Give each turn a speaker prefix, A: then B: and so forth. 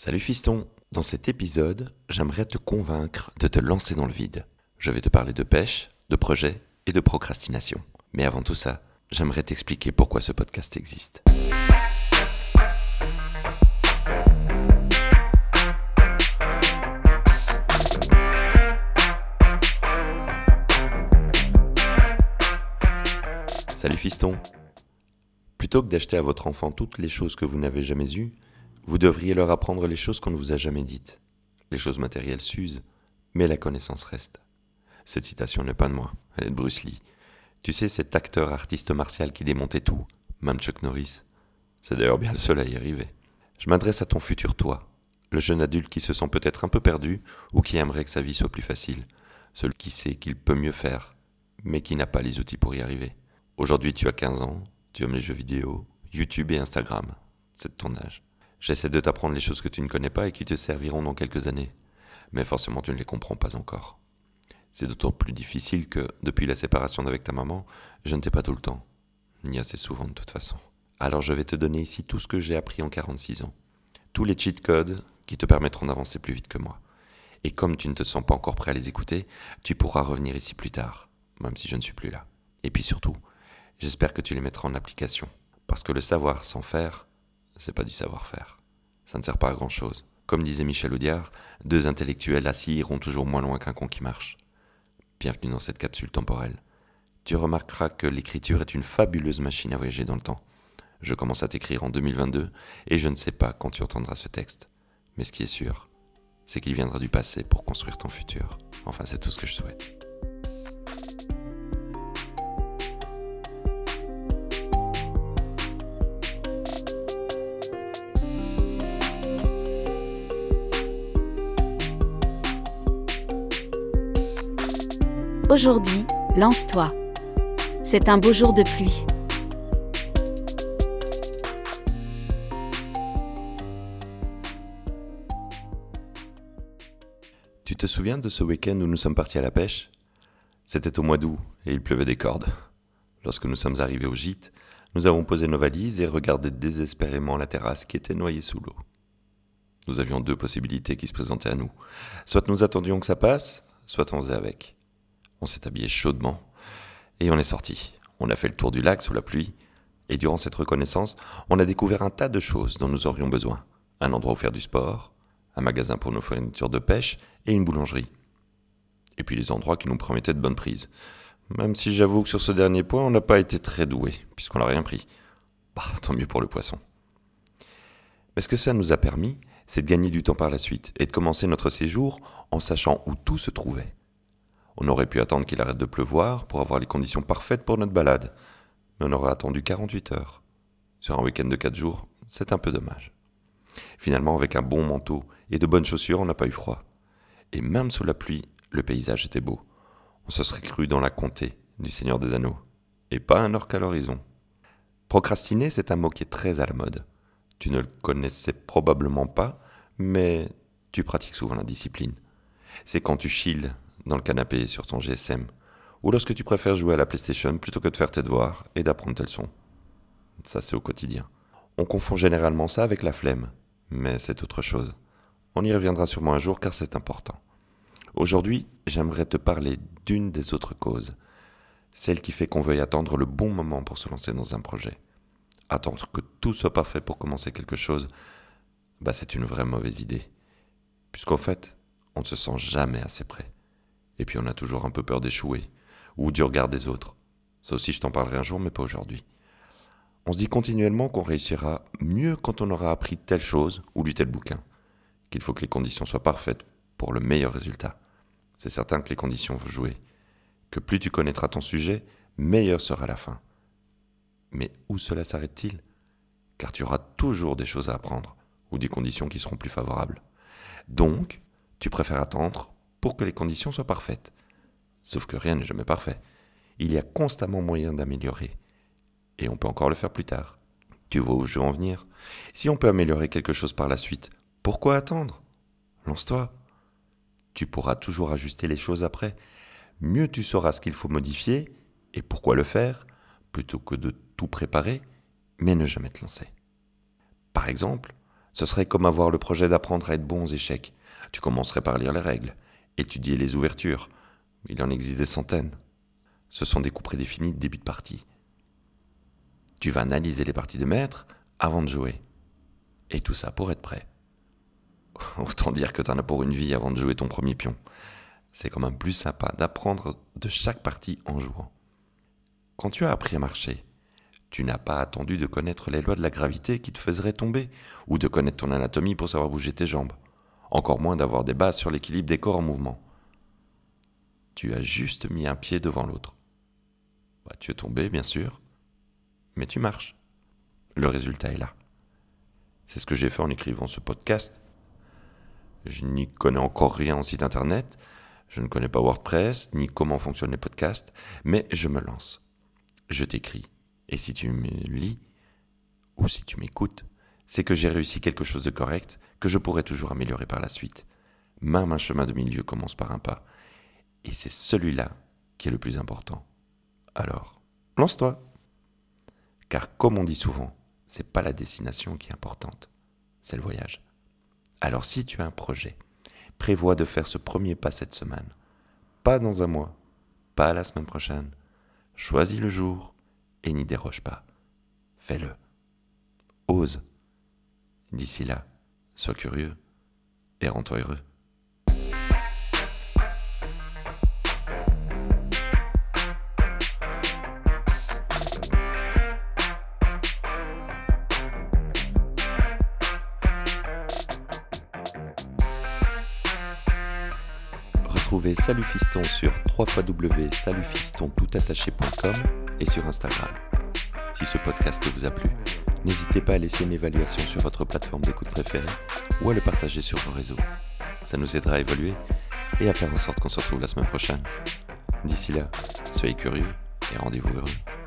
A: Salut fiston, dans cet épisode, j'aimerais te convaincre de te lancer dans le vide. Je vais te parler de pêche, de projet et de procrastination. Mais avant tout ça, j'aimerais t'expliquer pourquoi ce podcast existe. Salut fiston. Plutôt que d'acheter à votre enfant toutes les choses que vous n'avez jamais eues, vous devriez leur apprendre les choses qu'on ne vous a jamais dites. Les choses matérielles s'usent, mais la connaissance reste. Cette citation n'est pas de moi, elle est de Bruce Lee. Tu sais, cet acteur artiste martial qui démontait tout, même Norris. C'est d'ailleurs bien le seul à y arriver. Je m'adresse à ton futur toi, le jeune adulte qui se sent peut-être un peu perdu ou qui aimerait que sa vie soit plus facile, celui qui sait qu'il peut mieux faire, mais qui n'a pas les outils pour y arriver. Aujourd'hui, tu as 15 ans, tu aimes les jeux vidéo, YouTube et Instagram. C'est de ton âge. J'essaie de t'apprendre les choses que tu ne connais pas et qui te serviront dans quelques années. Mais forcément, tu ne les comprends pas encore. C'est d'autant plus difficile que, depuis la séparation d'avec ta maman, je ne t'ai pas tout le temps. Ni assez souvent de toute façon. Alors je vais te donner ici tout ce que j'ai appris en 46 ans. Tous les cheat codes qui te permettront d'avancer plus vite que moi. Et comme tu ne te sens pas encore prêt à les écouter, tu pourras revenir ici plus tard, même si je ne suis plus là. Et puis surtout, j'espère que tu les mettras en application. Parce que le savoir sans faire, c'est pas du savoir-faire. Ça ne sert pas à grand chose. Comme disait Michel Audiard, deux intellectuels assis iront toujours moins loin qu'un con qui marche. Bienvenue dans cette capsule temporelle. Tu remarqueras que l'écriture est une fabuleuse machine à voyager dans le temps. Je commence à t'écrire en 2022 et je ne sais pas quand tu entendras ce texte. Mais ce qui est sûr, c'est qu'il viendra du passé pour construire ton futur. Enfin, c'est tout ce que je souhaite.
B: Aujourd'hui, lance-toi. C'est un beau jour de pluie.
A: Tu te souviens de ce week-end où nous sommes partis à la pêche? C'était au mois d'août et il pleuvait des cordes. Lorsque nous sommes arrivés au gîte, nous avons posé nos valises et regardé désespérément la terrasse qui était noyée sous l'eau. Nous avions deux possibilités qui se présentaient à nous. Soit nous attendions que ça passe, soit on faisait avec. On s'est habillé chaudement et on est sorti. On a fait le tour du lac sous la pluie et durant cette reconnaissance, on a découvert un tas de choses dont nous aurions besoin. Un endroit où faire du sport, un magasin pour nos fournitures de pêche et une boulangerie. Et puis les endroits qui nous promettaient de bonnes prises. Même si j'avoue que sur ce dernier point, on n'a pas été très doué, puisqu'on n'a rien pris. Bah, tant mieux pour le poisson. Mais ce que ça nous a permis, c'est de gagner du temps par la suite et de commencer notre séjour en sachant où tout se trouvait. On aurait pu attendre qu'il arrête de pleuvoir pour avoir les conditions parfaites pour notre balade, mais on aurait attendu 48 heures. Sur un week-end de 4 jours, c'est un peu dommage. Finalement, avec un bon manteau et de bonnes chaussures, on n'a pas eu froid. Et même sous la pluie, le paysage était beau. On se serait cru dans la comté du Seigneur des Anneaux, et pas un orque à l'horizon. Procrastiner, c'est un mot qui est très à la mode. Tu ne le connaissais probablement pas, mais tu pratiques souvent la discipline. C'est quand tu chiles dans le canapé sur ton GSM, ou lorsque tu préfères jouer à la PlayStation plutôt que de faire tes devoirs et d'apprendre tes leçons. Ça, c'est au quotidien. On confond généralement ça avec la flemme, mais c'est autre chose. On y reviendra sûrement un jour car c'est important. Aujourd'hui, j'aimerais te parler d'une des autres causes, celle qui fait qu'on veuille attendre le bon moment pour se lancer dans un projet. Attendre que tout soit parfait pour commencer quelque chose, bah c'est une vraie mauvaise idée. Puisqu'en fait, on ne se sent jamais assez prêt. Et puis on a toujours un peu peur d'échouer, ou du regard des autres. Ça aussi je t'en parlerai un jour, mais pas aujourd'hui. On se dit continuellement qu'on réussira mieux quand on aura appris telle chose ou lu tel bouquin, qu'il faut que les conditions soient parfaites pour le meilleur résultat. C'est certain que les conditions vont jouer, que plus tu connaîtras ton sujet, meilleure sera la fin. Mais où cela s'arrête-t-il? Car tu auras toujours des choses à apprendre, ou des conditions qui seront plus favorables. Donc, tu préfères attendre que les conditions soient parfaites. Sauf que rien n'est jamais parfait. Il y a constamment moyen d'améliorer. Et on peut encore le faire plus tard. Tu vois où je veux en venir Si on peut améliorer quelque chose par la suite, pourquoi attendre? Lance-toi. Tu pourras toujours ajuster les choses après. Mieux tu sauras ce qu'il faut modifier et pourquoi le faire, plutôt que de tout préparer, mais ne jamais te lancer. Par exemple, Ce serait comme avoir le projet d'apprendre à être bon aux échecs. Tu commencerais par lire les règles, étudier les ouvertures. Il en existe des centaines. Ce sont des coups prédéfinis de début de partie. Tu vas analyser les parties de maître avant de jouer. Et tout ça pour être prêt. Autant dire que t'en as pour une vie avant de jouer ton premier pion. C'est quand même plus sympa d'apprendre de chaque partie en jouant. Quand tu as appris à marcher, tu n'as pas attendu de connaître les lois de la gravité qui te faiseraient tomber, ou de connaître ton anatomie pour savoir bouger tes jambes, encore moins d'avoir des bases sur l'équilibre des corps en mouvement. Tu as juste mis un pied devant l'autre. Bah, tu es tombé, bien sûr, mais tu marches. Le résultat est là. C'est ce que j'ai fait en écrivant ce podcast. Je n'y connais encore rien en site internet, je ne connais pas WordPress, ni comment fonctionnent les podcasts, mais je me lance. Je t'écris et si tu me lis, ou si tu m'écoutes, c'est que j'ai réussi quelque chose de correct que je pourrais toujours améliorer par la suite. Même un chemin de milieu commence par un pas. Et c'est celui-là qui est le plus important. Alors, lance-toi. Car comme on dit souvent, c'est pas la destination qui est importante, c'est le voyage. Alors si tu as un projet, prévois de faire ce premier pas cette semaine. Pas dans un mois, pas la semaine prochaine. Choisis le jour, et n'y déroge pas. Fais-le. Ose. D'ici là, sois curieux et rends-toi heureux. Retrouvez Salut Fiston sur www.salutfistontoutattaché.com et sur Instagram. Si ce podcast vous a plu, n'hésitez pas à laisser une évaluation sur votre plateforme d'écoute préférée ou à le partager sur vos réseaux. Ça nous aidera à évoluer et à faire en sorte qu'on se retrouve la semaine prochaine. D'ici là, soyez curieux et rendez-vous heureux.